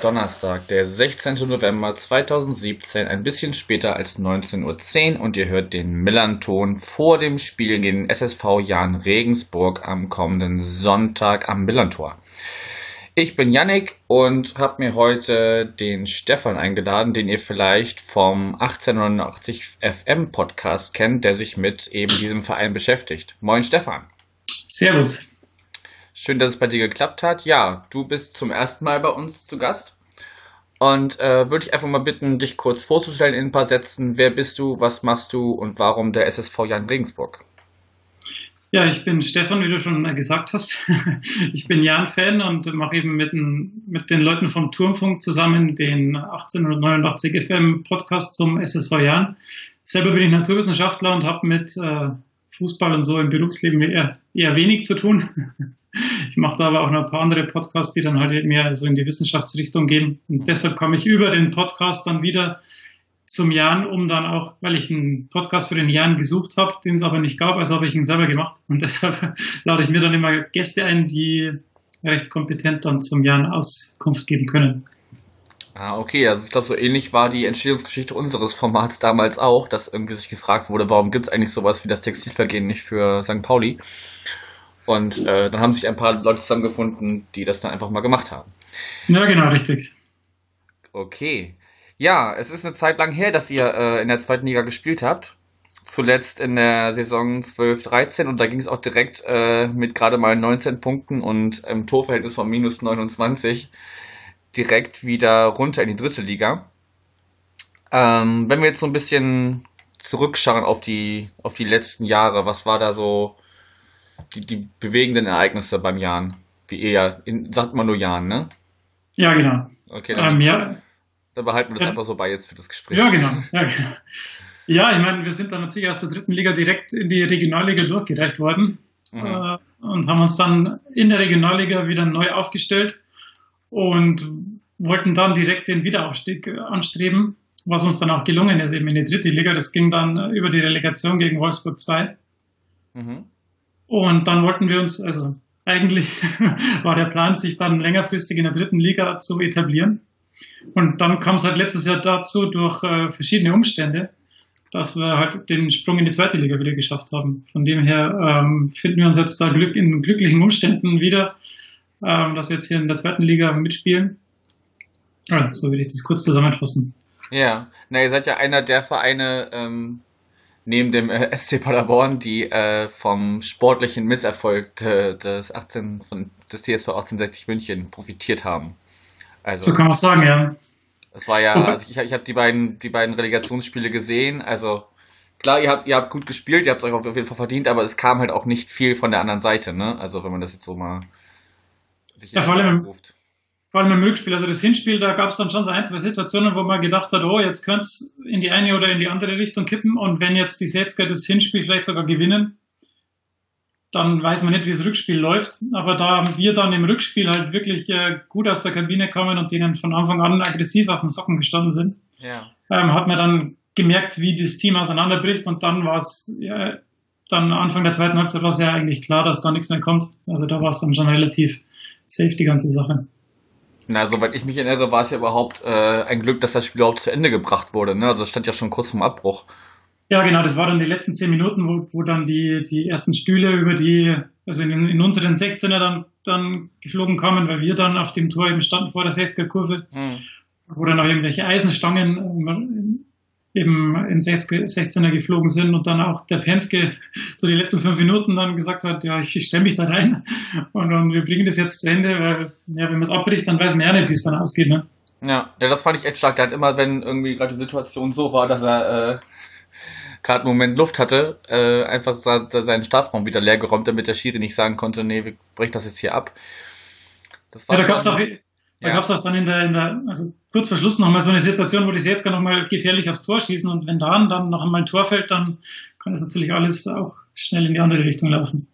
Donnerstag, der 16. November 2017, ein bisschen später als 19.10 Uhr und ihr hört den Millanton vor dem Spiel gegen den SSV Jan Regensburg am kommenden Sonntag am Millantor. Ich bin Yannick und habe mir heute den Stefan eingeladen, den ihr vielleicht vom 1889 FM Podcast kennt, der sich mit eben diesem Verein beschäftigt. Moin Stefan. Servus. Schön, dass es bei dir geklappt hat. Ja, du bist zum ersten Mal bei uns zu Gast. Und äh, würde ich einfach mal bitten, dich kurz vorzustellen in ein paar Sätzen. Wer bist du, was machst du und warum der SSV Jan Regensburg? Ja, ich bin Stefan, wie du schon gesagt hast. Ich bin Jan-Fan und mache eben mit den, mit den Leuten vom Turmfunk zusammen den 1889 FM Podcast zum SSV Jan. Selber bin ich Naturwissenschaftler und habe mit äh, Fußball und so im Berufsleben eher, eher wenig zu tun. Ich mache da aber auch noch ein paar andere Podcasts, die dann halt mehr so in die Wissenschaftsrichtung gehen. Und deshalb komme ich über den Podcast dann wieder zum Jan, um dann auch, weil ich einen Podcast für den Jan gesucht habe, den es aber nicht gab, also habe ich ihn selber gemacht. Und deshalb lade ich mir dann immer Gäste ein, die recht kompetent dann zum Jan Auskunft geben können. Ah, okay, also ich glaube, so ähnlich war die Entstehungsgeschichte unseres Formats damals auch, dass irgendwie sich gefragt wurde, warum gibt es eigentlich sowas wie das Textilvergehen nicht für St. Pauli? Und äh, dann haben sich ein paar Leute zusammengefunden, die das dann einfach mal gemacht haben. Ja, genau, richtig. Okay. Ja, es ist eine Zeit lang her, dass ihr äh, in der zweiten Liga gespielt habt. Zuletzt in der Saison 12-13 und da ging es auch direkt äh, mit gerade mal 19 Punkten und im Torverhältnis von minus 29 direkt wieder runter in die dritte Liga. Ähm, wenn wir jetzt so ein bisschen zurückschauen auf die, auf die letzten Jahre, was war da so die, die bewegenden Ereignisse beim Jan? Wie eher, in, sagt man nur Jan, ne? Ja, genau. Okay, dann, Ähm, ja, dann behalten wir das Ja. einfach so bei jetzt für das Gespräch. ja, genau. Ja, genau. ja, ich meine, wir sind dann natürlich aus der dritten Liga direkt in die Regionalliga durchgereicht worden Mhm. äh, und haben uns dann in der Regionalliga wieder neu aufgestellt und wollten dann direkt den Wiederaufstieg äh, anstreben, was uns dann auch gelungen ist, eben in die dritte Liga. Das ging dann über die Relegation gegen Wolfsburg 2. Mhm. Und dann wollten wir uns, also eigentlich war der Plan, sich dann längerfristig in der dritten Liga zu etablieren. Und dann kam es halt letztes Jahr dazu durch äh, verschiedene Umstände, dass wir halt den Sprung in die zweite Liga wieder geschafft haben. Von dem her ähm, finden wir uns jetzt da Glück in glücklichen Umständen wieder, ähm, dass wir jetzt hier in der zweiten Liga mitspielen. Ja, so würde ich das kurz zusammenfassen. Ja, na, ihr seid ja einer der Vereine ähm, neben dem äh, SC Paderborn, die äh, vom sportlichen Misserfolg äh, des 18 von des TSV 1860 München profitiert haben. Also So kann man sagen, ja. es war ja, also ich, ich habe die beiden die beiden Relegationsspiele gesehen. Also klar, ihr habt ihr habt gut gespielt, ihr habt es euch auf jeden Fall verdient, aber es kam halt auch nicht viel von der anderen Seite, ne? Also wenn man das jetzt so mal sich Ja, vor allem ruft. Vor allem im Rückspiel, also das Hinspiel, da gab es dann schon so ein, zwei Situationen, wo man gedacht hat, oh, jetzt könnte es in die eine oder in die andere Richtung kippen und wenn jetzt die Setzger das Hinspiel vielleicht sogar gewinnen, dann weiß man nicht, wie das Rückspiel läuft. Aber da wir dann im Rückspiel halt wirklich äh, gut aus der Kabine kamen und denen von Anfang an aggressiv auf den Socken gestanden sind, Ja. ähm, hat man dann gemerkt, wie das Team auseinanderbricht und dann war es ja, dann Anfang der zweiten Halbzeit war es ja eigentlich klar, dass da nichts mehr kommt. Also da war es dann schon relativ safe, die ganze Sache. Na, soweit ich mich erinnere, war es ja überhaupt äh, ein Glück, dass das Spiel überhaupt zu Ende gebracht wurde. Ne? Also es stand ja schon kurz vorm Abbruch. Ja, genau, das war dann die letzten zehn Minuten, wo, wo dann die, die ersten Stühle über die, also in, in unseren 16er dann, dann geflogen kamen, weil wir dann auf dem Tor eben standen vor der 60er Kurve, Hm. wo dann auch irgendwelche Eisenstangen ähm, eben in 60, 16er geflogen sind und dann auch der Penske so die letzten fünf Minuten dann gesagt hat, ja, ich, ich stelle mich da rein und, und wir bringen das jetzt zu Ende, weil ja, wenn man es abbricht, dann weiß man ja nicht, wie es dann ausgeht. Ne? Ja, ja, das fand ich echt stark. Der hat immer, wenn irgendwie gerade die Situation so war, dass er äh, gerade einen Moment Luft hatte, äh, einfach seinen Strafraum wieder leer geräumt, damit der Schiri nicht sagen konnte, nee, wir brechen das jetzt hier ab. Das Ja, da schon- gab's auch, da Ja. gab's auch dann in der, in der, also kurz vor Schluss nochmal so eine Situation, wo die Setzger nochmal gefährlich aufs Tor schießen und wenn dann, dann noch einmal ein Tor fällt, dann kann das natürlich alles auch schnell in die andere Richtung laufen.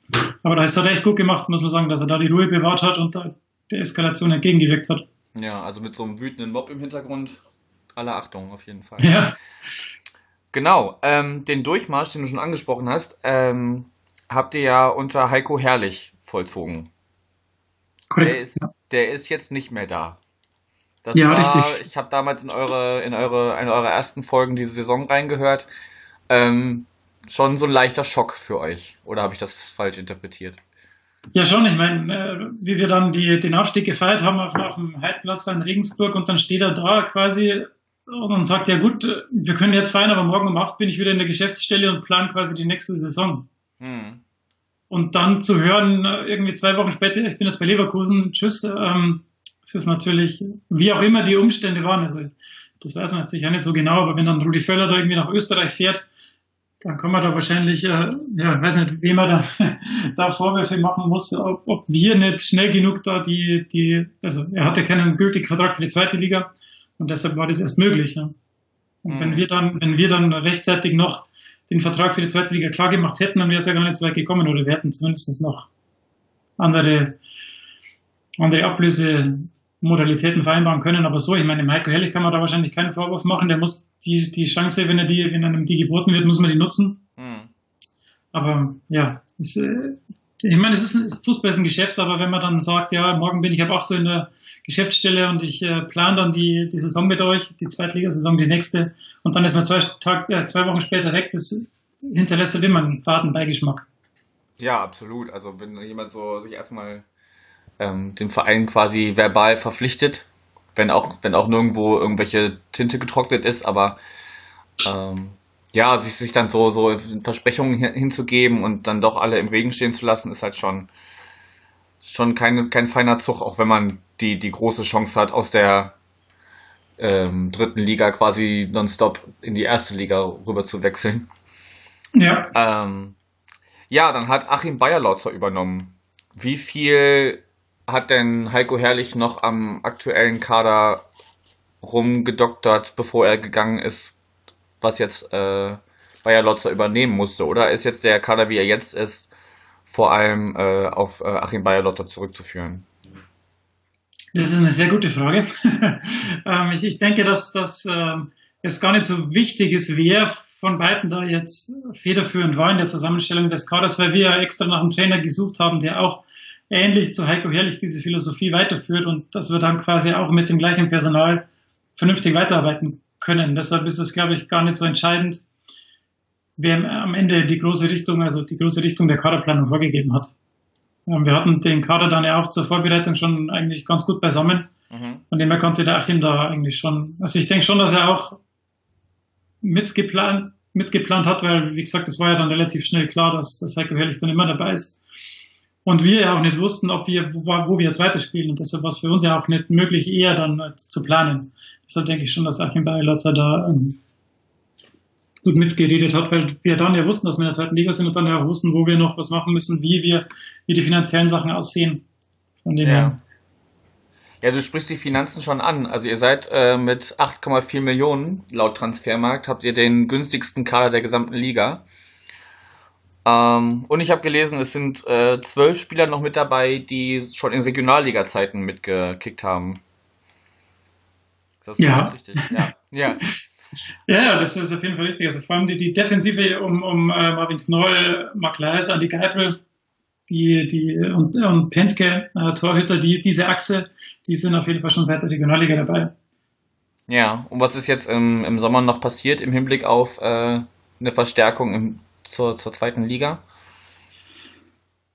Aber das hat er echt gut gemacht, muss man sagen, dass er da die Ruhe bewahrt hat und da der Eskalation entgegengewirkt hat. Ja, also mit so einem wütenden Mob im Hintergrund Alle Achtung, auf jeden Fall. Ja. Genau, ähm, den Durchmarsch, den du schon angesprochen hast, ähm, habt ihr ja unter Heiko Herrlich vollzogen. Korrekt. Der ist, ja. Der ist jetzt nicht mehr da. Das Ja, war, richtig. ich habe damals in eure, in eure, in eure ersten Folgen diese Saison reingehört. Ähm, schon so ein leichter Schock für euch. Oder habe ich das falsch interpretiert? Ja, schon. Ich meine, äh, wie wir dann die, den Aufstieg gefeiert haben auf, auf dem Heidplatz in Regensburg und dann steht er da quasi und sagt, ja gut, wir können jetzt feiern, aber morgen um acht bin ich wieder in der Geschäftsstelle und plan quasi die nächste Saison. Hm. Und dann zu hören, äh, irgendwie zwei Wochen später, ich bin jetzt bei Leverkusen, tschüss, ähm, es ist natürlich, wie auch immer die Umstände waren, also das weiß man natürlich auch nicht so genau, aber wenn dann Rudi Völler da irgendwie nach Österreich fährt, dann kann man da wahrscheinlich, äh, ja, weiß nicht, wem man da, da Vorwürfe machen muss, ob, ob wir nicht schnell genug da die, die, also er hatte keinen gültigen Vertrag für die zweite Liga und deshalb war das erst möglich. Ja. Und Mhm. wenn wir dann, wenn wir dann rechtzeitig noch den Vertrag für die zweite Liga klar gemacht hätten, dann wäre es ja gar nicht so weit gekommen oder wir hätten zumindest noch andere, andere Ablösemodalitäten vereinbaren können. Aber so, ich meine, Heiko Herrlich kann man da wahrscheinlich keinen Vorwurf machen. Der muss die, die Chance, wenn er die, wenn einem die geboten wird, muss man die nutzen. Hm. Aber ja, äh, ich meine, es ist ein, Fußball ist ein Geschäft, aber wenn man dann sagt, ja, morgen bin ich ab 8 Uhr in der Geschäftsstelle und ich äh, plane dann die, die Saison mit euch, die Zweitligasaison, die nächste, und dann ist man zwei, Tag, äh, zwei Wochen später weg, das hinterlässt halt immer einen faden Beigeschmack. Ja, absolut. Also wenn jemand so sich erstmal ähm, den Verein quasi verbal verpflichtet, wenn auch, wenn auch nirgendwo irgendwelche Tinte getrocknet ist, aber ähm, ja, sich, sich dann so, so Versprechungen hin- hinzugeben und dann doch alle im Regen stehen zu lassen, ist halt schon, schon kein, kein feiner Zug, auch wenn man die, die große Chance hat, aus der ähm, dritten Liga quasi nonstop in die erste Liga rüber zu wechseln. Ja, Ähm, ja, dann hat Achim Bayerlautzer übernommen. Wie viel hat denn Heiko Herrlich noch am aktuellen Kader rumgedoktert, bevor er gegangen ist, was jetzt äh, Bayerlautzer übernehmen musste? Oder ist jetzt der Kader, wie er jetzt ist, vor allem äh, auf äh, Achim Bayerlautzer zurückzuführen? das ist eine sehr gute Frage. ähm, ich, ich denke, dass, dass ähm, es gar nicht so wichtig ist, wer von beiden da jetzt federführend war in der Zusammenstellung des Kaders, weil wir ja extra nach einem Trainer gesucht haben, der auch ähnlich zu Heiko Herrlich diese Philosophie weiterführt und dass wir dann quasi auch mit dem gleichen Personal vernünftig weiterarbeiten können. Deshalb ist es, glaube ich, gar nicht so entscheidend, wer am Ende die große Richtung, also die große Richtung der Kaderplanung vorgegeben hat. Ähm, Wir hatten den Kader dann ja auch zur Vorbereitung schon eigentlich ganz gut beisammen. Mhm. Von dem her konnte der Achim da eigentlich schon, also ich denke schon, dass er auch mitgeplant, mitgeplant hat, weil, wie gesagt, es war ja dann relativ schnell klar, dass, dass Heiko Herrlich dann immer dabei ist. Und wir ja auch nicht wussten, ob wir, wo, wo wir jetzt weiterspielen. Und deshalb war es für uns ja auch nicht möglich, eher dann äh, zu planen. Deshalb denke ich schon, dass Achim Bayerlatzer da ähm, gut mitgeredet hat, weil wir dann ja wussten, dass wir in der zweiten Liga sind und dann ja auch wussten, wo wir noch was machen müssen, wie wir, wie die finanziellen Sachen aussehen. Von dem Ja. her. Ja, du sprichst die Finanzen schon an. Also ihr seid äh, mit 8,4 Millionen laut Transfermarkt, habt ihr den günstigsten Kader der gesamten Liga. Ähm, und ich habe gelesen, es sind äh, zwölf Spieler noch mit dabei, die schon in Regionalliga-Zeiten mitgekickt haben. Ist das Ja. soweit richtig? Ja. Ja. Ja, ja, das ist auf jeden Fall richtig. Also vor allem die, die Defensive um, um äh, Marvin Knoll, Mark Leis, Andy Geipel, die, die und, und Penske, äh, Torhüter, die, diese Achse, die sind auf jeden Fall schon seit der Regionalliga dabei. Ja. Und was ist jetzt im, im Sommer noch passiert im Hinblick auf äh, eine Verstärkung im, zur, zur zweiten Liga?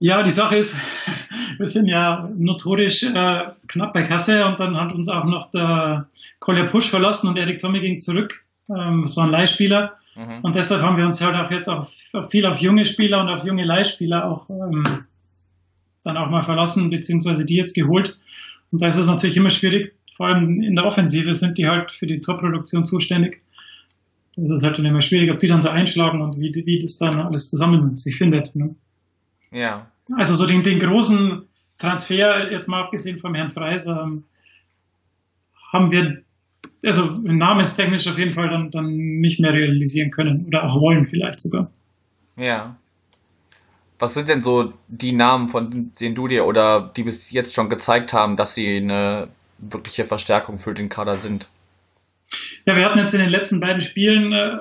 Ja, die Sache ist, wir sind ja notorisch äh, knapp bei Kasse und dann hat uns auch noch der Kolja Pusch verlassen und Erik Tommy ging zurück. Ähm, das waren Leihspieler. Mhm. Und deshalb haben wir uns halt auch jetzt auch viel auf junge Spieler und auf junge Leihspieler auch ähm, dann auch mal verlassen, beziehungsweise die jetzt geholt. Und da ist es natürlich immer schwierig, vor allem in der Offensive sind die halt für die Torproduktion zuständig. Das ist halt dann immer schwierig, ob die dann so einschlagen und wie, wie das dann alles zusammen sich findet. Ne? Ja. Also so den, den großen Transfer, jetzt mal abgesehen vom Herrn Freis, ähm, haben wir also namenstechnisch auf jeden Fall dann, dann nicht mehr realisieren können oder auch wollen vielleicht sogar. Ja. Was sind denn so die Namen, von denen du dir oder die bis jetzt schon gezeigt haben, dass sie eine wirkliche Verstärkung für den Kader sind? Ja, wir hatten jetzt in den letzten beiden Spielen, äh,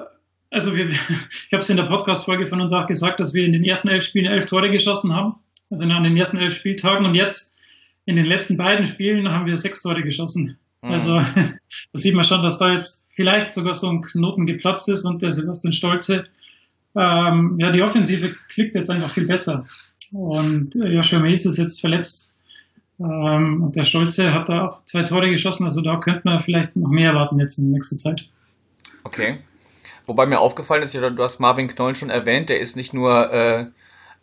also wir, ich habe es in der Podcast-Folge von uns auch gesagt, dass wir in den ersten elf Spielen elf Tore geschossen haben, also an den ersten elf Spieltagen und jetzt in den letzten beiden Spielen haben wir sechs Tore geschossen. Mhm. Also da sieht man schon, dass da jetzt vielleicht sogar so ein Knoten geplatzt ist und der Sebastian Stolze, ähm, ja, die Offensive klickt jetzt einfach viel besser. Und äh, Joshua Mace ist jetzt verletzt. Ähm, und der Stolze hat da auch zwei Tore geschossen, also da könnte man vielleicht noch mehr erwarten jetzt in nächster Zeit. Okay. Wobei mir aufgefallen ist, du hast Marvin Knoll schon erwähnt, der ist nicht nur äh,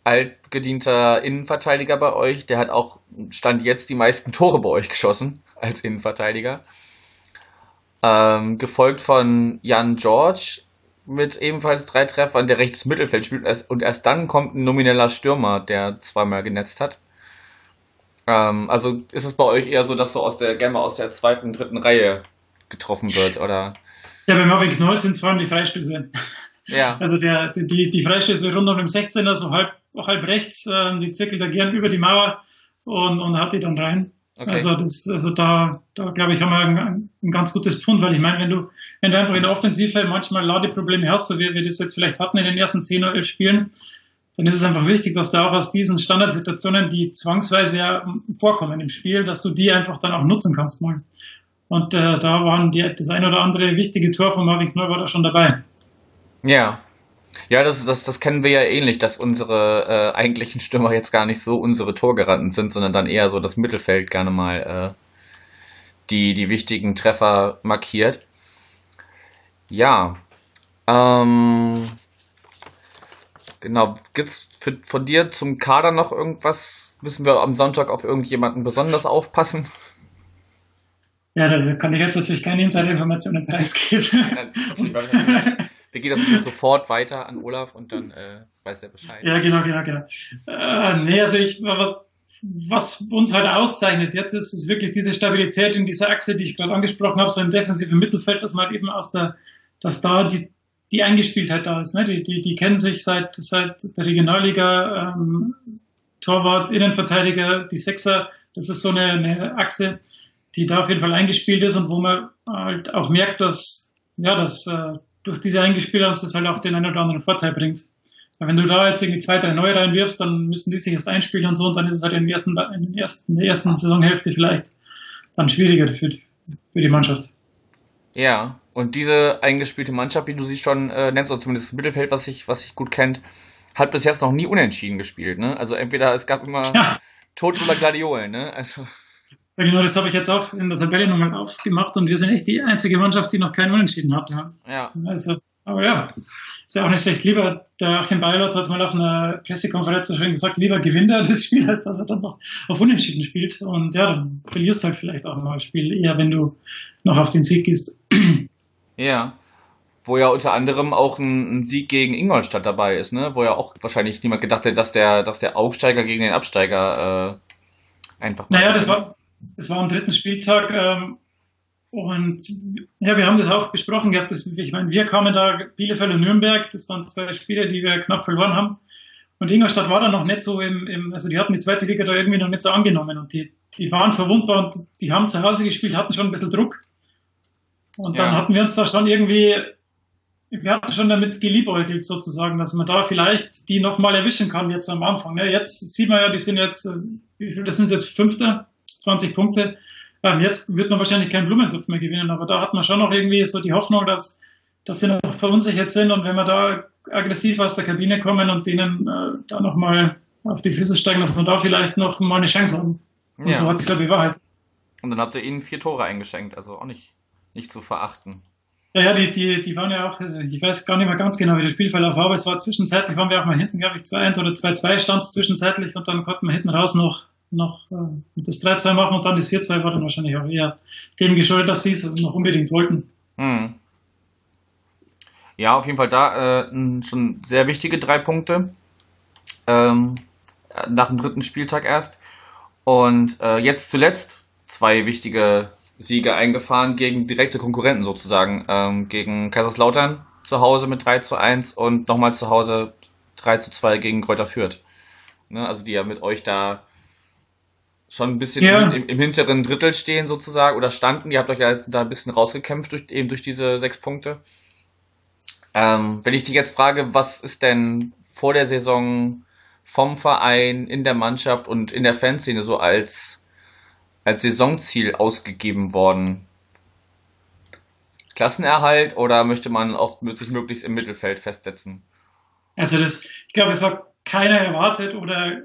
altgedienter Innenverteidiger bei euch, der hat auch, stand jetzt die meisten Tore bei euch geschossen als Innenverteidiger. Ähm, gefolgt von Jan George mit ebenfalls drei Treffern, der rechtes Mittelfeld spielt. Und erst dann kommt ein nomineller Stürmer, der zweimal genetzt hat. Ähm, also ist es bei euch eher so, dass so aus der Gamma aus der zweiten, dritten Reihe getroffen wird, oder? Ja, bei Marvin Knoll sind es vor allem die Freistöße. Ja. Also der, die, die Freistöße rund um den 16er, so halb, halb rechts, äh, die zirkelt er gern über die Mauer und, und hat die dann rein. Okay. Also, das, also da, da glaube ich, haben wir ein, ein, ganz gutes Pfund, weil ich meine, wenn du, wenn du einfach in der Offensive manchmal Ladeprobleme hast, so wie wir das jetzt vielleicht hatten in den ersten 10 oder 11 Spielen, dann ist es einfach wichtig, dass du auch aus diesen Standardsituationen, die zwangsweise ja vorkommen im Spiel, dass du die einfach dann auch nutzen kannst mal. Und äh, da waren die, das ein oder andere wichtige Tor von Marvin Knoll war da schon dabei. Ja, ja, das, das, das kennen wir ja ähnlich, dass unsere äh, eigentlichen Stürmer jetzt gar nicht so unsere Torgeranten sind, sondern dann eher so das Mittelfeld gerne mal äh, die, die wichtigen Treffer markiert. Ja. Ähm, genau. Gibt's für, von dir zum Kader noch irgendwas? Müssen wir am Sonntag auf irgendjemanden besonders aufpassen? Ja, da kann ich jetzt natürlich keine Insider-Informationen preisgeben. wir gehen das sofort weiter an Olaf und dann äh, weiß er Bescheid. Ja, genau, genau, genau. Äh, nee, also ich, was, was uns halt auszeichnet jetzt ist, ist wirklich diese Stabilität in dieser Achse, die ich gerade angesprochen habe, so im defensiven Mittelfeld, dass man eben aus der, dass da die, die Eingespieltheit da ist. Ne? Die, die, die kennen sich seit, seit der Regionalliga, ähm, Torwart, Innenverteidiger, die Sechser, das ist so eine, eine Achse, die da auf jeden Fall eingespielt ist und wo man halt auch merkt, dass, ja, dass äh, durch diese Eingespieltheit das halt auch den einen oder anderen Vorteil bringt. Weil wenn du da jetzt irgendwie zwei, drei neue reinwirfst, dann müssen die sich erst einspielen und so und dann ist es halt in, ersten, in, ersten, in der ersten Saisonhälfte vielleicht dann schwieriger für, für die Mannschaft. Ja, und diese eingespielte Mannschaft, wie du sie schon äh, nennst, oder zumindest das Mittelfeld, was sich was ich gut kennt, hat bis jetzt noch nie unentschieden gespielt, ne? Also entweder es gab immer ja. Tod oder Gladiolen, ne? Also. Ja, genau, das habe ich jetzt auch in der Tabelle nochmal aufgemacht und wir sind echt die einzige Mannschaft, die noch keinen Unentschieden hat. Ja. ja. Also, aber ja, ist ja auch nicht schlecht. Lieber, der Achim Beilert hat mal auf einer Pressekonferenz so schön gesagt, lieber gewinnt er das Spiel, als dass er dann noch auf Unentschieden spielt. Und ja, dann verlierst du halt vielleicht auch mal das Spiel, eher wenn du noch auf den Sieg gehst. Ja. Wo ja unter anderem auch ein, ein, Sieg gegen Ingolstadt dabei ist, ne? Wo ja auch wahrscheinlich niemand gedacht hätte, dass der, dass der Aufsteiger gegen den Absteiger äh, einfach. Naja, das war, das war am dritten Spieltag. Ähm, und ja, wir haben das auch besprochen gehabt. Dass, ich meine, wir kamen da, Bielefeld und Nürnberg, das waren zwei Spiele, die wir knapp verloren haben. Und Ingolstadt war da noch nicht so im, im, also die hatten die zweite Liga da irgendwie noch nicht so angenommen und die, die waren verwundbar und die haben zu Hause gespielt, hatten schon ein bisschen Druck. Und dann ja. hatten wir uns da schon irgendwie, wir hatten schon damit geliebäugelt sozusagen, dass man da vielleicht die nochmal erwischen kann jetzt am Anfang. Ja, jetzt sieht man ja, die sind jetzt, äh, wie viel, das sind jetzt Fünfter 20 Punkte. Ähm, jetzt wird man wahrscheinlich keinen Blumentopf mehr gewinnen, aber da hat man schon noch irgendwie so die Hoffnung, dass, dass sie noch verunsichert sind und wenn wir da aggressiv aus der Kabine kommen und denen äh, da nochmal auf die Füße steigen, dass wir da vielleicht noch mal eine Chance haben. Und ja. so hat sich ja bewahrheitet. Und dann habt ihr ihnen vier Tore eingeschenkt, also auch nicht, nicht zu verachten. Ja, ja, die, die, die waren ja auch, also ich weiß gar nicht mehr ganz genau, wie der Spielverlauf war, aber es war zwischenzeitlich, waren wir auch mal hinten, glaube ich, 2-1 oder 2-2 stand es zwischenzeitlich und dann konnten wir hinten raus noch noch äh, das 3-2 machen und dann das 4-2 war dann wahrscheinlich auch eher dem geschuldet, dass sie es noch unbedingt wollten. Hm. Ja, auf jeden Fall da äh, schon sehr wichtige drei Punkte. Ähm, nach dem dritten Spieltag erst. Und äh, jetzt zuletzt zwei wichtige Siege eingefahren gegen direkte Konkurrenten sozusagen. Ähm, gegen Kaiserslautern zu Hause mit 3 zu 1 und nochmal zu Hause 3 zu 2 gegen Kräuter Fürth. Ne, also die ja mit euch da schon ein bisschen Ja. im, im hinteren Drittel stehen sozusagen oder standen. Ihr habt euch ja da ein bisschen rausgekämpft durch, eben durch diese sechs Punkte. Ähm, wenn ich dich jetzt frage, was ist denn vor der Saison vom Verein, in der Mannschaft und in der Fanszene so als, als Saisonziel ausgegeben worden? Klassenerhalt oder möchte man auch sich möglichst im Mittelfeld festsetzen? Also das, ich glaube, es hat keiner erwartet oder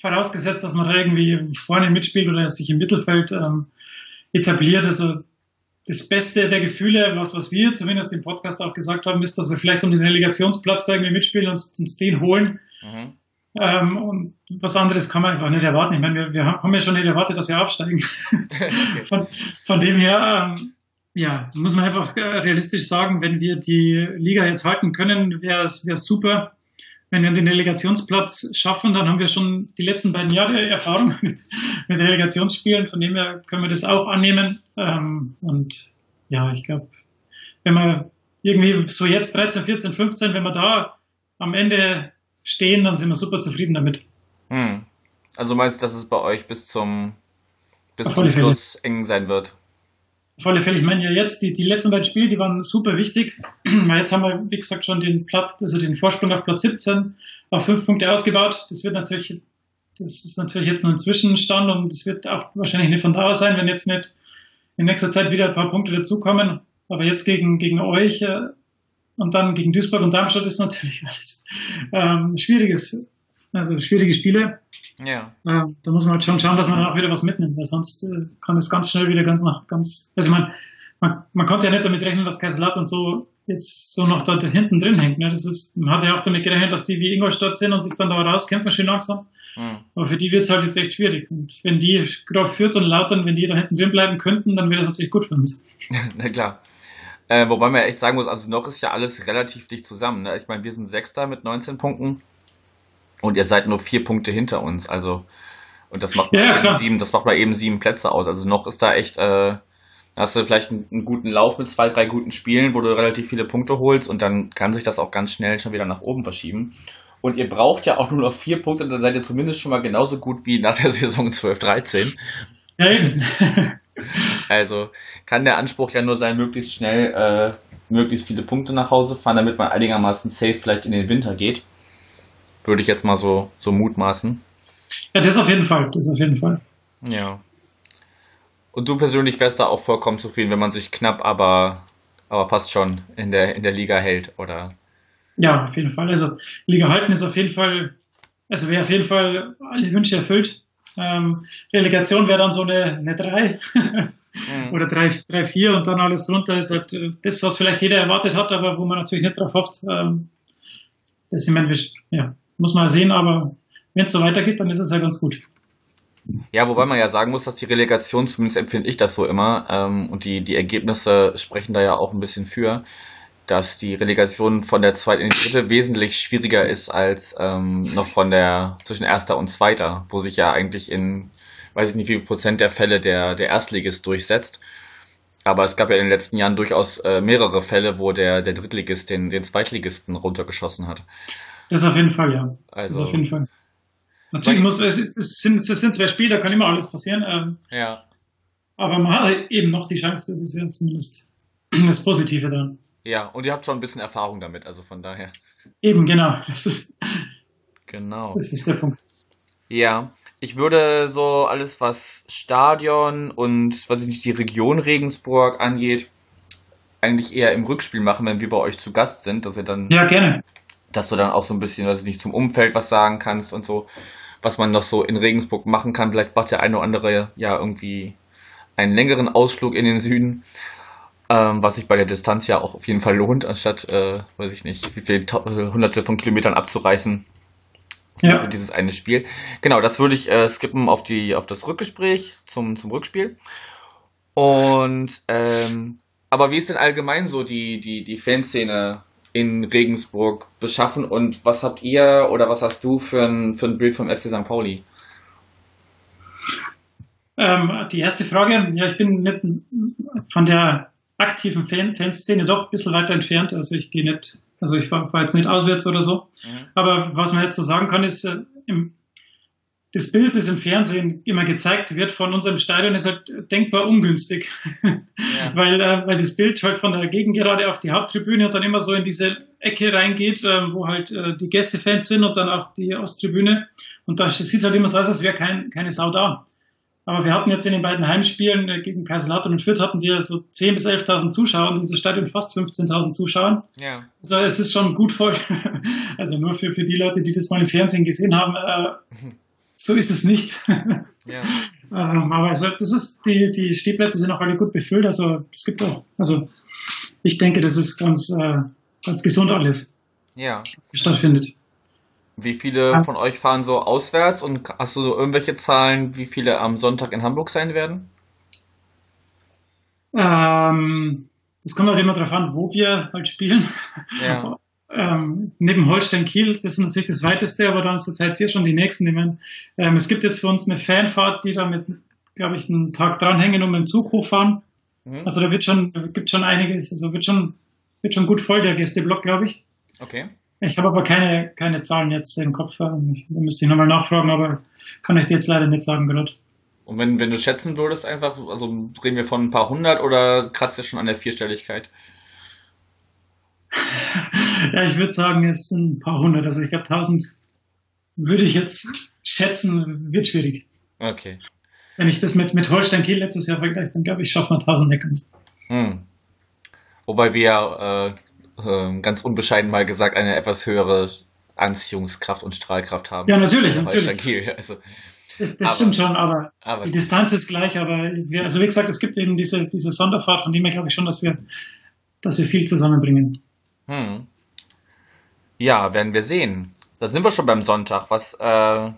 vorausgesetzt, dass man da irgendwie vorne mitspielt oder sich im Mittelfeld ähm, etabliert. Also das Beste der Gefühle, was, was wir zumindest im Podcast auch gesagt haben, ist, dass wir vielleicht um den Relegationsplatz da irgendwie mitspielen und uns, den holen. Mhm. Ähm, und was anderes kann man einfach nicht erwarten. Ich meine, wir, wir haben ja schon nicht erwartet, dass wir absteigen. von, von dem her, ähm, ja, muss man einfach äh, realistisch sagen, wenn wir die Liga jetzt halten können, wäre es super. Wenn wir den Relegationsplatz schaffen, dann haben wir schon die letzten beiden Jahre Erfahrung mit, mit Relegationsspielen. Von dem her können wir das auch annehmen. Ähm, und ja, ich glaube, wenn wir irgendwie so jetzt 13, 14, 15, wenn wir da am Ende stehen, dann sind wir super zufrieden damit. Hm. Also meinst du, dass es bei euch bis zum, bis Auf zum. Schluss eng sein wird? Auf alle Fälle, ich meine ja jetzt, die, die letzten beiden Spiele, die waren super wichtig. Jetzt haben wir, wie gesagt, schon den Platz, also den Vorsprung auf Platz 17 auf fünf Punkte ausgebaut. Das wird natürlich, das ist natürlich jetzt nur ein Zwischenstand und es wird auch wahrscheinlich nicht von Dauer sein, wenn jetzt nicht in nächster Zeit wieder ein paar Punkte dazukommen. Aber jetzt gegen, gegen euch äh, und dann gegen Duisburg und Darmstadt ist natürlich alles ähm, schwieriges, also schwierige Spiele. Ja. Ja, da muss man halt schon schauen, dass man dann auch wieder was mitnimmt, weil sonst äh, kann es ganz schnell wieder ganz nach ganz. Also ich meine, man, man konnte ja nicht damit rechnen, dass Kaiserslautern so jetzt so noch da hinten drin hängt. Ne? Das ist, man hat ja auch damit gerechnet, dass die wie Ingolstadt sind und sich dann da rauskämpfen, schön langsam. Hm. Aber für die wird es halt jetzt echt schwierig. Und wenn die gerade führt und Lautern, wenn die da hinten drin bleiben könnten, dann wäre das natürlich gut für uns. Na klar. Äh, wobei man ja echt sagen muss, also noch ist ja alles relativ dicht zusammen. Ne? Ich meine, wir sind Sechster mit 19 Punkten und ihr seid nur vier Punkte hinter uns. Also, und das macht, Ja, ja, mal eben klar. sieben, das macht mal eben sieben Plätze aus. Also noch ist da echt, äh, hast du vielleicht einen, einen guten Lauf mit zwei, drei guten Spielen, wo du relativ viele Punkte holst und dann kann sich das auch ganz schnell schon wieder nach oben verschieben. Und ihr braucht ja auch nur noch vier Punkte, dann seid ihr zumindest schon mal genauso gut wie nach der Saison 12-13. Ja, eben. Also kann der Anspruch ja nur sein, möglichst schnell äh, möglichst viele Punkte nach Hause fahren, damit man einigermaßen safe vielleicht in den Winter geht. Würde ich jetzt mal so, so mutmaßen. ja, das auf jeden Fall. Das auf jeden Fall. Ja. Und du persönlich wärst da auch vollkommen zufrieden, wenn man sich knapp, aber, aber passt schon in der, in der Liga hält, oder? Ja, auf jeden Fall. Also Liga halten ist auf jeden Fall, also wäre auf jeden Fall alle Wünsche erfüllt. Ähm, Relegation wäre dann so eine, eine 3 Mhm. oder 3, 3, 4 und dann alles drunter ist halt äh, das, was vielleicht jeder erwartet hat, aber wo man natürlich nicht drauf hofft. Ähm, das ich meine, wir- ja, muss man sehen, aber wenn es so weitergeht, dann ist es ja ganz gut. Ja, wobei man ja sagen muss, dass die Relegation, zumindest empfinde ich das so immer, ähm, und die, die Ergebnisse sprechen da ja auch ein bisschen für, dass die Relegation von der zweiten in die dritte wesentlich schwieriger ist als ähm, noch von der zwischen erster und zweiter, wo sich ja eigentlich in, weiß ich nicht wie viel Prozent der Fälle der, der Erstligist durchsetzt. Aber es gab ja in den letzten Jahren durchaus äh, mehrere Fälle, wo der, der Drittligist den, den Zweitligisten runtergeschossen hat. Das auf jeden Fall, ja. Das Also, auf jeden Fall. Natürlich muss, es, es, sind, es sind zwei Spiele, da kann immer alles passieren, ähm, ja. aber man hat eben noch die Chance, das ist ja zumindest das Positive dran. Ja, und ihr habt schon ein bisschen Erfahrung damit, also von daher. Eben, genau. Das ist, Genau. das ist der Punkt. Ja, ich würde so alles, was Stadion und, weiß ich nicht, die Region Regensburg angeht, eigentlich eher im Rückspiel machen, wenn wir bei euch zu Gast sind, dass ihr dann, Ja, gerne. Dass du dann auch so ein bisschen, weiß ich nicht, zum Umfeld was sagen kannst und so, was man noch so in Regensburg machen kann. Vielleicht macht der eine oder andere ja irgendwie einen längeren Ausflug in den Süden, ähm, was sich bei der Distanz ja auch auf jeden Fall lohnt, anstatt, äh, weiß ich nicht, wie viele äh, hunderte von Kilometern abzureißen für Ja, dieses eine Spiel. Genau, das würde ich äh, skippen auf die auf das Rückgespräch zum zum Rückspiel. Und ähm, aber wie ist denn allgemein so die die die Fanszene in Regensburg beschaffen und was habt ihr oder was hast du für ein für ein Bild vom FC St. Pauli? ähm, die erste Frage, ja, ich bin nicht von der aktiven Fan Fanszene doch ein bisschen weiter entfernt. Also ich gehe nicht, also ich fahre fahr jetzt nicht auswärts oder so. Aber was man jetzt so sagen kann, ist, äh, im, das Bild, das im Fernsehen immer gezeigt wird von unserem Stadion, ist halt denkbar ungünstig. Ja. weil, äh, weil das Bild halt von der Gegengerade auf die Haupttribüne und dann immer so in diese Ecke reingeht, äh, wo halt äh, die Gästefans sind und dann auch die Osttribüne. Und da sieht es halt immer so aus, als wäre kein, keine Sau da. Aber wir hatten jetzt in den beiden Heimspielen äh, gegen Kaiserslautern und Fürth hatten wir so 10.000 bis 11.000 Zuschauer und unser Stadion fast 15.000 Zuschauer. Ja. Also es ist schon gut voll. Also nur für, für die Leute, die das mal im Fernsehen gesehen haben, äh, so ist es nicht. Ja. ähm, aber also, das ist, die, die Stehplätze sind auch alle gut befüllt. Also es gibt auch, also ich denke, das ist ganz, äh, ganz gesund alles. Ja. Was stattfindet. Wie viele von euch fahren so auswärts und hast du irgendwelche Zahlen, wie viele am Sonntag in Hamburg sein werden? Ähm, das kommt halt immer darauf an, wo wir halt spielen. Ja. ähm, neben Holstein Kiel, das ist natürlich das weiteste, aber dann zur Zeit hier schon die nächsten nehmen. Ähm, es gibt jetzt für uns eine Fanfahrt, die da mit, glaube ich, einen Tag dranhängen und mit dem Zug hochfahren. Mhm. Also da wird schon, gibt schon einiges, also wird schon, wird schon gut voll, der Gästeblock, glaube ich. Okay. Ich habe aber keine, keine Zahlen jetzt im Kopf. Da müsste ich nochmal nachfragen, aber kann ich dir jetzt leider nicht sagen gerade. Und wenn, wenn du schätzen würdest, einfach, also reden wir von ein paar hundert oder kratzt ihr schon an der Vierstelligkeit? Ja, ich würde sagen, es sind ein paar hundert. Also ich glaube, tausend würde ich jetzt schätzen, wird schwierig. Okay. Wenn ich das mit, mit Holstein Kiel letztes Jahr vergleiche, dann glaube ich, schafft man tausend ganz. Hm. Wobei wir äh, äh, ganz unbescheiden mal gesagt, eine etwas höhere Anziehungskraft und Strahlkraft haben. Ja, natürlich, natürlich. Also, das, das aber, stimmt schon, aber, aber, die Distanz ist gleich. Aber wir, also wie gesagt, es gibt eben diese, diese Sonderfahrt, von dem her glaube ich schon, dass wir, dass wir viel zusammenbringen. Hm. Ja, werden wir sehen. Da sind wir schon beim Sonntag. Was äh,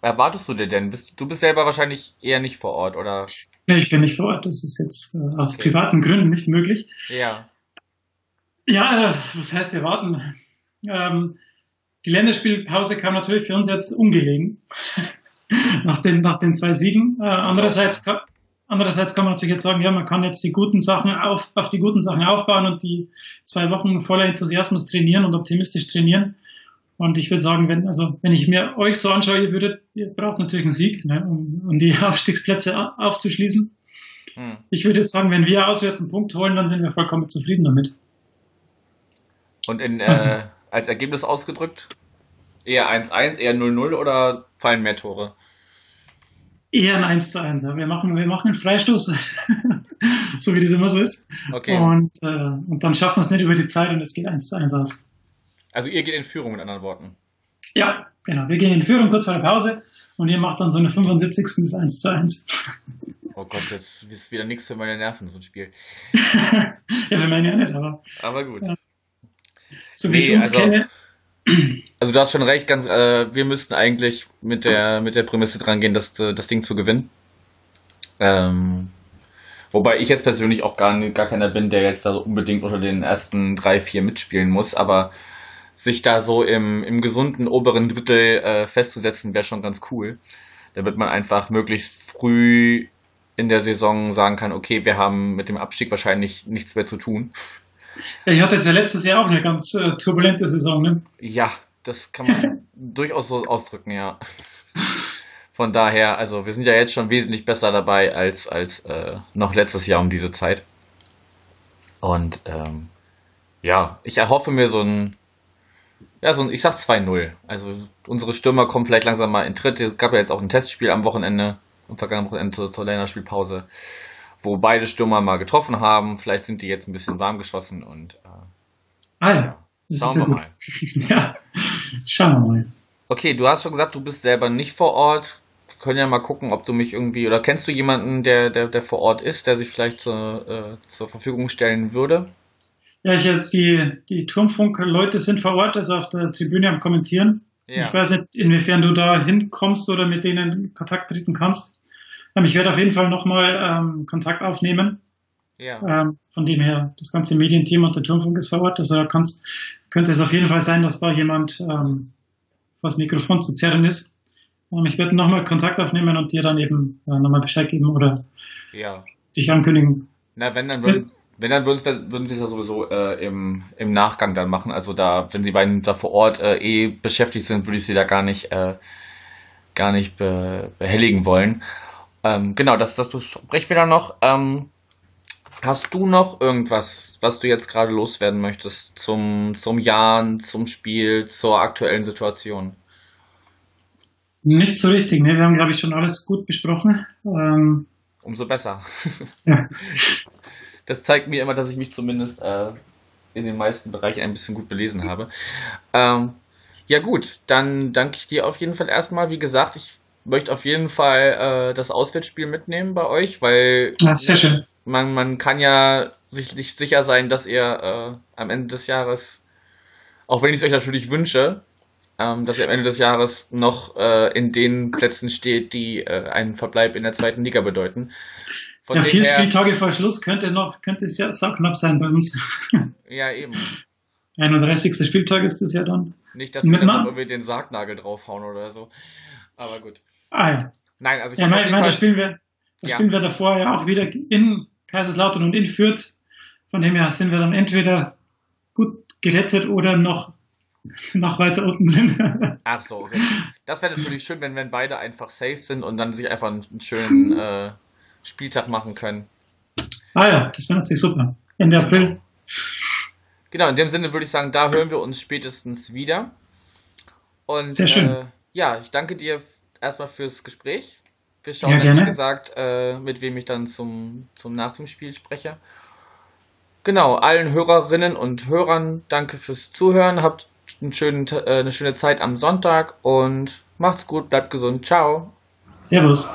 erwartest du dir denn? Bist, du bist selber wahrscheinlich eher nicht vor Ort, oder? Nee, ich bin nicht vor Ort. Das ist jetzt äh, aus okay. privaten Gründen nicht möglich. Ja. Ja, äh, was heißt erwarten? Ähm, die Länderspielpause kam natürlich für uns jetzt ungelegen. nach, den, nach den zwei Siegen. Äh, andererseits, andererseits kann man natürlich jetzt sagen, ja, man kann jetzt die guten Sachen auf, auf die guten Sachen aufbauen und die zwei Wochen voller Enthusiasmus trainieren und optimistisch trainieren. Und ich würde sagen, wenn, also, wenn ich mir euch so anschaue, ihr würdet, ihr braucht natürlich einen Sieg, ne, um, um die Aufstiegsplätze aufzuschließen. Hm. Ich würde jetzt sagen, wenn wir auswärts einen Punkt holen, dann sind wir vollkommen zufrieden damit. Und in, äh, als Ergebnis ausgedrückt? Eher 1-1, eher 0-0 oder fallen mehr Tore? Eher ein 1 zu 1. Wir machen, wir machen einen Freistoß, so wie das immer so ist. Okay. Und, äh, und dann schaffen wir es nicht über die Zeit und es geht 1 zu 1 aus. Also ihr geht in Führung mit anderen Worten. Ja, genau. Wir gehen in Führung kurz vor der Pause und ihr macht dann so eine 75. bis 1 zu 1. Oh Gott, jetzt ist wieder nichts für meine Nerven, so ein Spiel. ja, für meine ja nicht, aber. Aber gut. Ja. So wie nee, ich uns also, kenne. Also du hast schon recht, ganz, äh, wir müssten eigentlich mit der, mit der Prämisse dran gehen, das, äh, das Ding zu gewinnen. Ähm, wobei ich jetzt persönlich auch gar, gar keiner bin, der jetzt da unbedingt unter den ersten drei, vier mitspielen muss, aber sich da so im, im gesunden oberen Drittel äh, festzusetzen, wäre schon ganz cool. Damit man einfach möglichst früh in der Saison sagen kann, okay, wir haben mit dem Abstieg wahrscheinlich nichts mehr zu tun. Ja, ich hatte jetzt ja letztes Jahr auch eine ganz äh, turbulente Saison, ne? Ja, das kann man durchaus so ausdrücken, ja. Von daher, also wir sind ja jetzt schon wesentlich besser dabei als, als äh, noch letztes Jahr um diese Zeit. Und ähm, ja, ich erhoffe mir so ein, ja, so ein, ich sag 2-0. Also unsere Stürmer kommen vielleicht langsam mal in Tritt. Es gab ja jetzt auch ein Testspiel am Wochenende, am vergangenen Wochenende zur, zur Länderspielpause wo beide Stürmer mal getroffen haben. Vielleicht sind die jetzt ein bisschen warm geschossen und äh, ah, ja. Das schauen wir mal. ja, schauen wir mal. Okay, du hast schon gesagt, du bist selber nicht vor Ort. Wir können ja mal gucken, ob du mich irgendwie oder kennst du jemanden, der, der, der vor Ort ist, der sich vielleicht zur, äh, zur Verfügung stellen würde? Ja, ich, die, die Turmfunk-Leute sind vor Ort, also auf der Tribüne am Kommentieren. Ja. Ich weiß nicht, inwiefern du da hinkommst oder mit denen in Kontakt treten kannst. Ich werde auf jeden Fall nochmal ähm, Kontakt aufnehmen. Ja. Ähm, von dem her, das ganze Medienteam und der Turmfunk ist vor Ort. Also kannst, könnte es auf jeden Fall sein, dass da jemand ähm, vor das Mikrofon zu zerren ist. Ähm, ich werde nochmal Kontakt aufnehmen und dir dann eben äh, nochmal Bescheid geben oder ja. dich ankündigen. Na, wenn dann würden, wenn dann würden, würden sie es ja sowieso äh, im, im Nachgang dann machen. Also da, wenn die beiden da vor Ort äh, eh beschäftigt sind, würde ich sie da gar nicht äh, gar nicht be behelligen wollen. Ähm, genau, das, das besprechen wir dann noch. Ähm, hast du noch irgendwas, was du jetzt gerade loswerden möchtest zum, zum Jahren, zum Spiel, zur aktuellen Situation? Nicht so richtig, ne? Wir haben, glaube ich, schon alles gut besprochen. Ähm, Umso besser. ja. Das zeigt mir immer, dass ich mich zumindest äh, in den meisten Bereichen ein bisschen gut belesen habe. Ähm, ja gut, dann danke ich dir auf jeden Fall erstmal. Wie gesagt, ich möchte auf jeden Fall äh, das Auswärtsspiel mitnehmen bei euch, weil ja, sehr schön. Man, man kann ja sich nicht sicher sein, dass ihr äh, am Ende des Jahres, auch wenn ich es euch natürlich wünsche, ähm, dass ihr am Ende des Jahres noch äh, in den Plätzen steht, die äh, einen Verbleib in der zweiten Liga bedeuten. Von ja, vier Spieltage vor Schluss könnte noch, könnte es ja knapp sein bei uns. Ja, eben. 31. Spieltag ist es ja dann. Nicht, dass wir dann irgendwie den Sargnagel draufhauen oder so. Aber gut. Ah ja. Nein, also ich ja, mein, mein, da spielen wir, da ja. spielen wir davor ja auch wieder in Kaiserslautern und in Fürth. Von dem her sind wir dann entweder gut gerettet oder noch, noch weiter unten drin. Ach so, okay. Das wäre natürlich schön, wenn, wenn beide einfach safe sind und dann sich einfach einen schönen äh, Spieltag machen können. Ah ja, das wäre natürlich super. Ende April. Genau, in dem Sinne würde ich sagen, da hören wir uns spätestens wieder. Und Sehr schön. Äh, ja, ich danke dir erstmal fürs Gespräch. Wir schauen, ja, wie gesagt, äh, mit wem ich dann zum, zum Nach dem Spiel spreche. Genau, allen Hörerinnen und Hörern danke fürs Zuhören. Habt einen schönen, äh, eine schöne Zeit am Sonntag und macht's gut, bleibt gesund. Ciao. Servus.